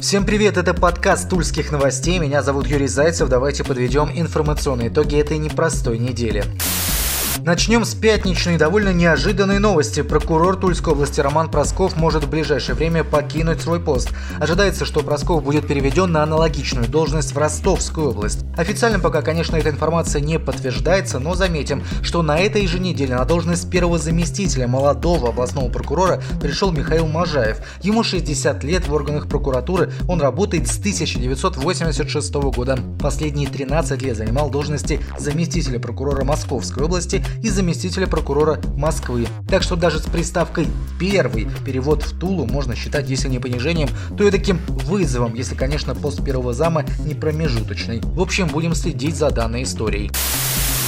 Всем привет, это подкаст Тульских новостей. Меня зовут Юрий Зайцев. Давайте подведем информационные итоги этой непростой недели. Начнем с пятничной довольно неожиданной новости. Прокурор Тульской области Роман Просков может в ближайшее время покинуть свой пост. Ожидается, что Просков будет переведен на аналогичную должность в Ростовскую область. Официально пока, конечно, эта информация не подтверждается, но заметим, что на этой же неделе на должность первого заместителя молодого областного прокурора пришел Михаил Можаев. Ему 60 лет в органах прокуратуры, он работает с 1986 года. Последние 13 лет занимал должности заместителя прокурора Московской области и заместителя прокурора Москвы. Так что даже с приставкой «первый» перевод в Тулу можно считать, если не понижением, то и таким вызовом, если, конечно, пост первого зама не промежуточный. В общем, будем следить за данной историей.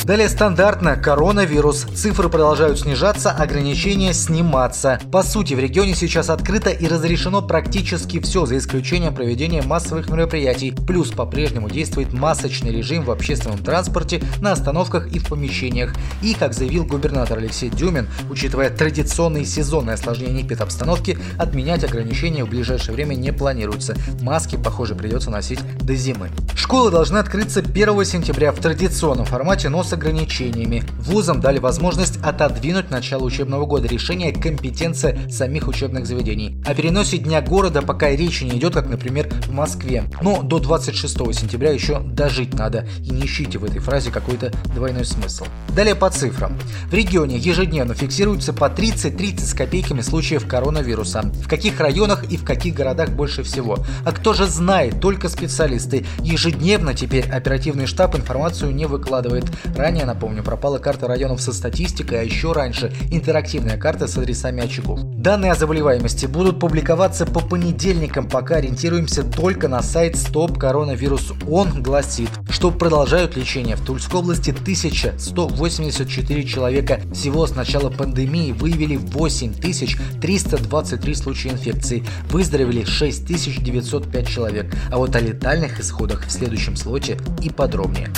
Далее стандартно коронавирус. Цифры продолжают снижаться, ограничения сниматься. По сути, в регионе сейчас открыто и разрешено практически все, за исключением проведения массовых мероприятий. Плюс по-прежнему действует масочный режим в общественном транспорте, на остановках и в помещениях. И, как заявил губернатор Алексей Дюмин, учитывая традиционные сезонные осложнения эпидобстановки, отменять ограничения в ближайшее время не планируется. Маски, похоже, придется носить до зимы. Школы должны открыться 1 сентября в традиционном формате, но с ограничениями. Вузам дали возможность отодвинуть начало учебного года решение компетенция самих учебных заведений. О переносе Дня города пока и речи не идет, как, например, в Москве. Но до 26 сентября еще дожить надо. И не ищите в этой фразе какой-то двойной смысл. Далее по цифрам. В регионе ежедневно фиксируется по 30-30 с копейками случаев коронавируса. В каких районах и в каких городах больше всего? А кто же знает, только специалисты. Ежедневно теперь оперативный штаб информацию не выкладывает. Ранее, напомню, пропала карта районов со статистикой, а еще раньше интерактивная карта с адресами очагов. Данные о заболеваемости будут публиковаться по понедельникам, пока ориентируемся только на сайт Стоп Коронавирус. Он гласит, что продолжают лечение в Тульской области 1184 человека. Всего с начала пандемии выявили 8323 случая инфекции. Выздоровели 6905 человек. А вот о летальных исходах в следующем слоте и подробнее.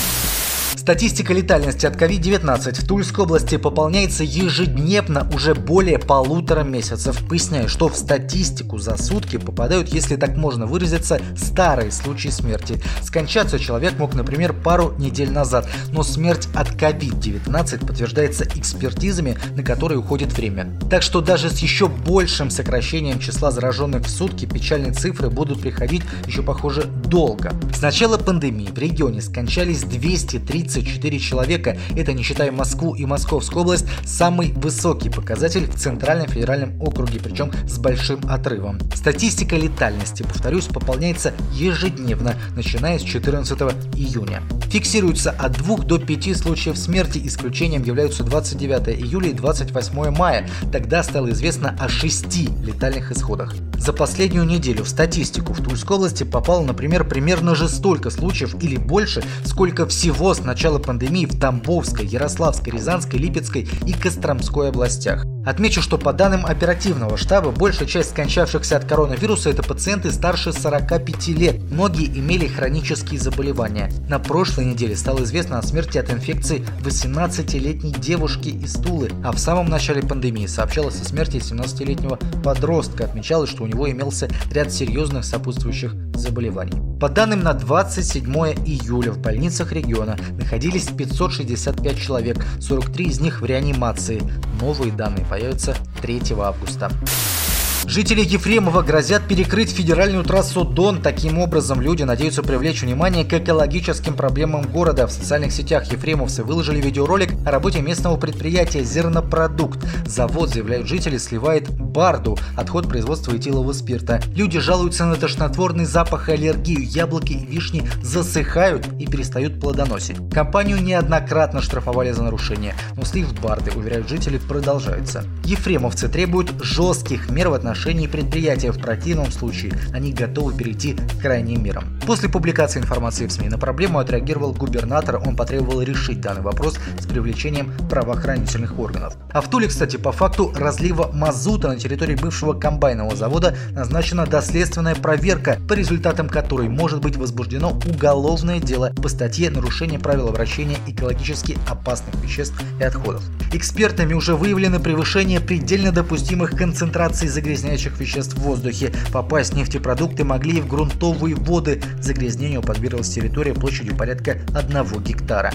Статистика летальности от COVID-19 в Тульской области пополняется ежедневно уже более полутора месяцев. Поясняю, что в статистику за сутки попадают, если так можно выразиться, старые случаи смерти. Скончаться человек мог, например, пару недель назад, но смерть от COVID-19 подтверждается экспертизами, на которые уходит время. Так что даже с еще большим сокращением числа зараженных в сутки печальные цифры будут приходить еще, похоже, долго. С начала пандемии в регионе скончались 230 34 человека. Это не считая Москву и Московскую область, самый высокий показатель в Центральном федеральном округе, причем с большим отрывом. Статистика летальности, повторюсь, пополняется ежедневно, начиная с 14 июня. Фиксируется от 2 до 5 случаев смерти, исключением являются 29 июля и 28 мая. Тогда стало известно о 6 летальных исходах. За последнюю неделю в статистику в Тульской области попало, например, примерно же столько случаев или больше, сколько всего с начала пандемии в Тамбовской, Ярославской, Рязанской, Липецкой и Костромской областях. Отмечу, что по данным оперативного штаба, большая часть скончавшихся от коронавируса это пациенты старше 45 лет. Многие имели хронические заболевания. На прошлой неделе стало известно о смерти от инфекции 18-летней девушки из Тулы, а в самом начале пандемии сообщалось о смерти 17-летнего подростка. Отмечалось, что у него имелся ряд серьезных сопутствующих заболеваний. По данным на 27 июля в больницах региона находились 565 человек, 43 из них в реанимации. Новые данные появятся 3 августа. Жители Ефремова грозят перекрыть федеральную трассу Дон. Таким образом, люди надеются привлечь внимание к экологическим проблемам города. В социальных сетях ефремовцы выложили видеоролик о работе местного предприятия «Зернопродукт». Завод, заявляют жители, сливает барду, отход производства этилового спирта. Люди жалуются на тошнотворный запах и аллергию. Яблоки и вишни засыхают и перестают плодоносить. Компанию неоднократно штрафовали за нарушение, но слив барды, уверяют жители, продолжается. Ефремовцы требуют жестких мер в отношении отношении предприятия. В противном случае они готовы перейти к крайним мерам. После публикации информации в СМИ на проблему отреагировал губернатор. Он потребовал решить данный вопрос с привлечением правоохранительных органов. А в Туле, кстати, по факту разлива мазута на территории бывшего комбайнового завода назначена доследственная проверка, по результатам которой может быть возбуждено уголовное дело по статье «Нарушение правил обращения экологически опасных веществ и отходов». Экспертами уже выявлено превышение предельно допустимых концентраций загрязнения загрязняющих веществ в воздухе. Попасть нефтепродукты могли и в грунтовые воды. Загрязнению подверглась территория площадью порядка 1 гектара.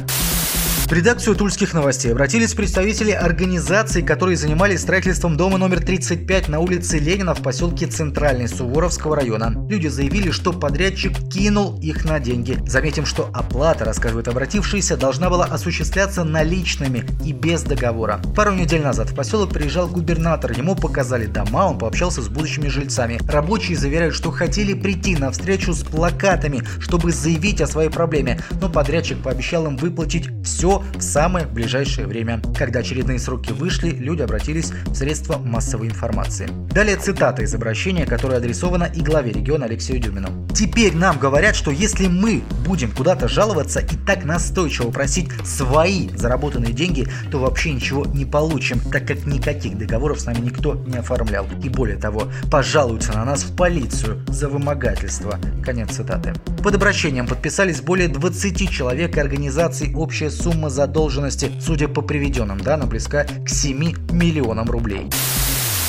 В редакцию тульских новостей обратились представители организаций, которые занимались строительством дома номер 35 на улице Ленина в поселке Центральный Суворовского района. Люди заявили, что подрядчик кинул их на деньги. Заметим, что оплата, рассказывают обратившиеся, должна была осуществляться наличными и без договора. Пару недель назад в поселок приезжал губернатор, ему показали дома, он пообщался с будущими жильцами. Рабочие заверяют, что хотели прийти на встречу с плакатами, чтобы заявить о своей проблеме, но подрядчик пообещал им выплатить все в самое ближайшее время. Когда очередные сроки вышли, люди обратились в средства массовой информации. Далее цитата из обращения, которое адресовано и главе региона Алексею Дюмину. Теперь нам говорят, что если мы будем куда-то жаловаться и так настойчиво просить свои заработанные деньги, то вообще ничего не получим, так как никаких договоров с нами никто не оформлял. И более того, пожалуются на нас в полицию за вымогательство. Конец цитаты. Под обращением подписались более 20 человек и организаций. Общая сумма задолженности, судя по приведенным данным, близка к 7 миллионам рублей.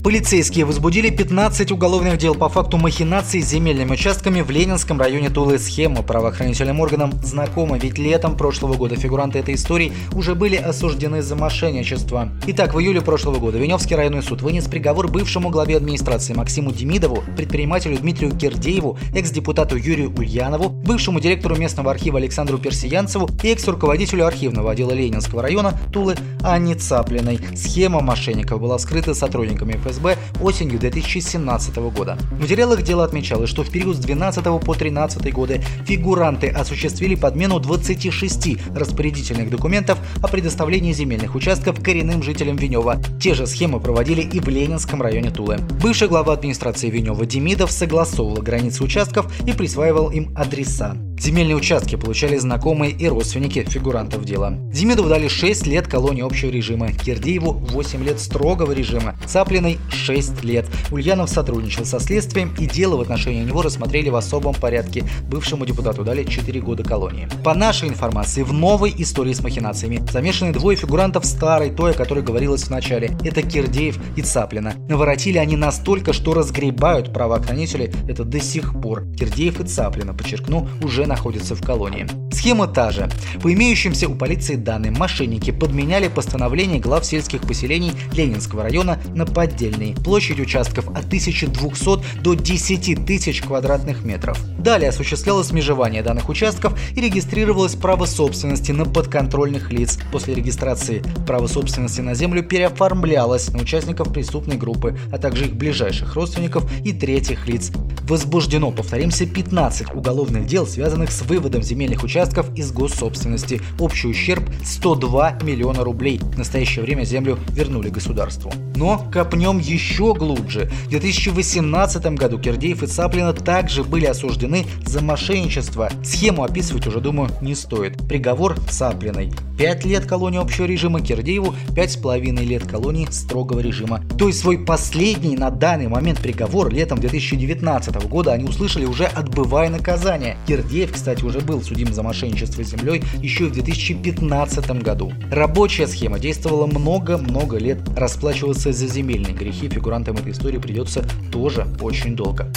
Полицейские возбудили 15 уголовных дел по факту махинаций с земельными участками в Ленинском районе Тулы. Схема правоохранительным органам знакома, ведь летом прошлого года фигуранты этой истории уже были осуждены за мошенничество. Итак, в июле прошлого года Веневский районный суд вынес приговор бывшему главе администрации Максиму Демидову, предпринимателю Дмитрию Кирдееву, экс-депутату Юрию Ульянову, бывшему директору местного архива Александру Персиянцеву и экс-руководителю архивного отдела Ленинского района Тулы Анне Цаплиной. Схема мошенников была вскрыта сотрудниками ФСБ осенью 2017 года. В материалах дела отмечалось, что в период с 12 по 13 годы фигуранты осуществили подмену 26 распорядительных документов о предоставлении земельных участков коренным жителям Венева. Те же схемы проводили и в Ленинском районе Тулы. Бывший глава администрации Венева Демидов согласовывал границы участков и присваивал им адреса. Земельные участки получали знакомые и родственники фигурантов дела. Демидову дали 6 лет колонии общего режима, Кирдееву 8 лет строгого режима, Цаплиной 6 лет. Ульянов сотрудничал со следствием и дело в отношении него рассмотрели в особом порядке. Бывшему депутату дали 4 года колонии. По нашей информации, в новой истории с махинациями замешаны двое фигурантов старой, той, о которой говорилось в начале. Это Кирдеев и Цаплина. Наворотили они настолько, что разгребают правоохранители это до сих пор. Кирдеев и Цаплина, подчеркну, уже находятся в колонии. Схема та же. По имеющимся у полиции данным, мошенники подменяли постановление глав сельских поселений Ленинского района на поддельные. Площадь участков от 1200 до 10 тысяч квадратных метров. Далее осуществлялось межевание данных участков и регистрировалось право собственности на подконтрольных лиц. После регистрации право собственности на землю переоформлялось на участников преступной группы, а также их ближайших родственников и третьих лиц. Возбуждено, повторимся, 15 уголовных дел, связанных с выводом земельных участков из госсобственности. Общий ущерб 102 миллиона рублей. В настоящее время землю вернули государству. Но копнем еще глубже. В 2018 году Кирдеев и Цаплина также были осуждены за мошенничество. Схему описывать уже, думаю, не стоит. Приговор Цаплиной. 5 лет колонии общего режима, Кирдееву 5,5 лет колонии строгого режима. То есть свой последний на данный момент приговор летом 2019 года они услышали уже отбывая наказание. Кирдеев кстати, уже был судим за мошенничество с землей еще в 2015 году. Рабочая схема действовала много-много лет. Расплачиваться за земельные грехи фигурантам этой истории придется тоже очень долго.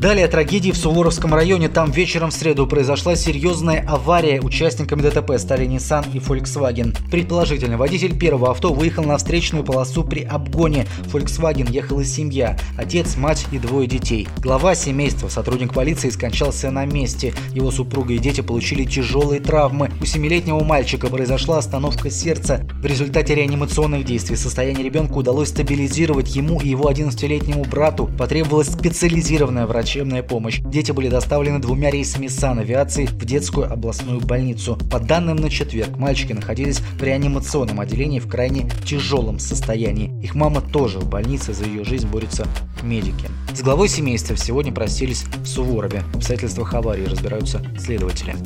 Далее трагедии в Суворовском районе. Там вечером в среду произошла серьезная авария. Участниками ДТП стали Nissan и Volkswagen. Предположительно, водитель первого авто выехал на встречную полосу при обгоне. Volkswagen ехала семья. Отец, мать и двое детей. Глава семейства, сотрудник полиции, скончался на месте. Его супруга и дети получили тяжелые травмы. У семилетнего мальчика произошла остановка сердца. В результате реанимационных действий состояние ребенка удалось стабилизировать ему и его 11-летнему брату. Потребовалась специализированная врач врачебная помощь. Дети были доставлены двумя рейсами санавиации в детскую областную больницу. По данным на четверг, мальчики находились в реанимационном отделении в крайне тяжелом состоянии. Их мама тоже в больнице, за ее жизнь борются медики. С главой семейства сегодня простились в Суворове. В обстоятельствах аварии разбираются следователи.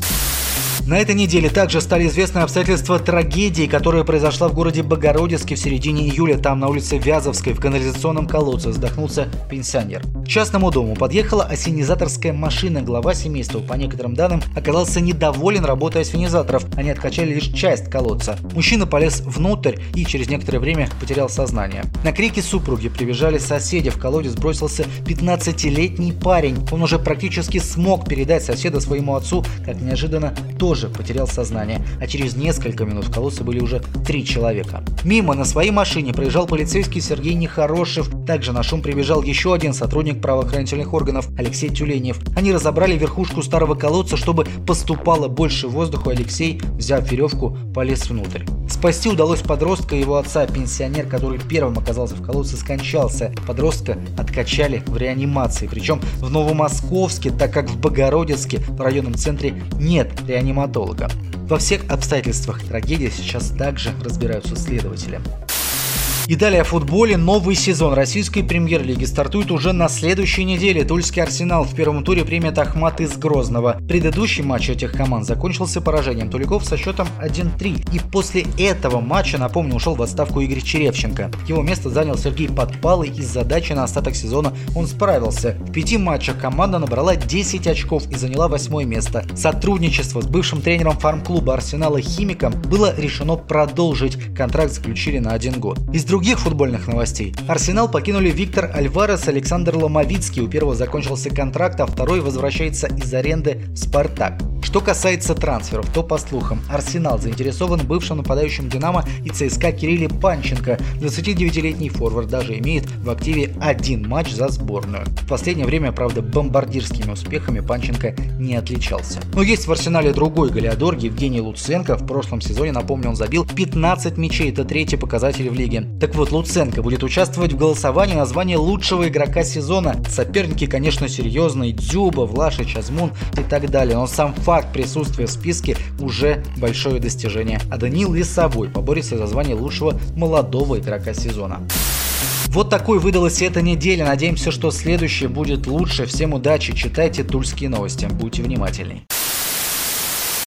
На этой неделе также стали известны обстоятельства трагедии, которая произошла в городе Богородицке в середине июля. Там на улице Вязовской в канализационном колодце задохнулся пенсионер. К частному дому подъехала осенизаторская машина. Глава семейства, по некоторым данным, оказался недоволен работой осенизаторов. Они откачали лишь часть колодца. Мужчина полез внутрь и через некоторое время потерял сознание. На крики супруги прибежали соседи. В колодец бросился 15-летний парень. Он уже практически смог передать соседа своему отцу, как неожиданно тоже потерял сознание, а через несколько минут в колодце были уже три человека. Мимо на своей машине проезжал полицейский Сергей Нехорошев. Также на шум прибежал еще один сотрудник правоохранительных органов Алексей Тюленев. Они разобрали верхушку старого колодца, чтобы поступало больше воздуха. Алексей, взяв веревку, полез внутрь. Спасти удалось подростка и его отца. Пенсионер, который первым оказался в колодце, скончался. Подростка откачали в реанимации. Причем в Новомосковске, так как в Богородицке, в районном центре, нет реаниматолога. Во всех обстоятельствах трагедии сейчас также разбираются следователи. И далее о футболе. Новый сезон российской премьер-лиги стартует уже на следующей неделе. Тульский Арсенал в первом туре примет Ахмат из Грозного. Предыдущий матч этих команд закончился поражением Туликов со счетом 1-3. И после этого матча, напомню, ушел в отставку Игорь Черевченко. Его место занял Сергей Подпалый и с задачей на остаток сезона он справился. В пяти матчах команда набрала 10 очков и заняла восьмое место. Сотрудничество с бывшим тренером фарм-клуба Арсенала Химиком было решено продолжить. Контракт заключили на один год. Из других футбольных новостей. Арсенал покинули Виктор Альварес, Александр Ломовицкий. У первого закончился контракт, а второй возвращается из аренды в «Спартак». Что касается трансферов, то по слухам, Арсенал заинтересован бывшим нападающим Динамо и ЦСКА Кирилле Панченко. 29-летний форвард даже имеет в активе один матч за сборную. В последнее время, правда, бомбардирскими успехами Панченко не отличался. Но есть в Арсенале другой голеадор Евгений Луценко. В прошлом сезоне, напомню, он забил 15 мячей. Это третий показатель в лиге. Так вот, Луценко будет участвовать в голосовании на звание лучшего игрока сезона. Соперники, конечно, серьезные. Дзюба, Влашич, Азмун и так далее. Но сам факт присутствия в списке уже большое достижение. А Данил Лисовой поборется за звание лучшего молодого игрока сезона. Вот такой выдалась эта неделя. Надеемся, что следующее будет лучше. Всем удачи, читайте тульские новости. Будьте внимательны.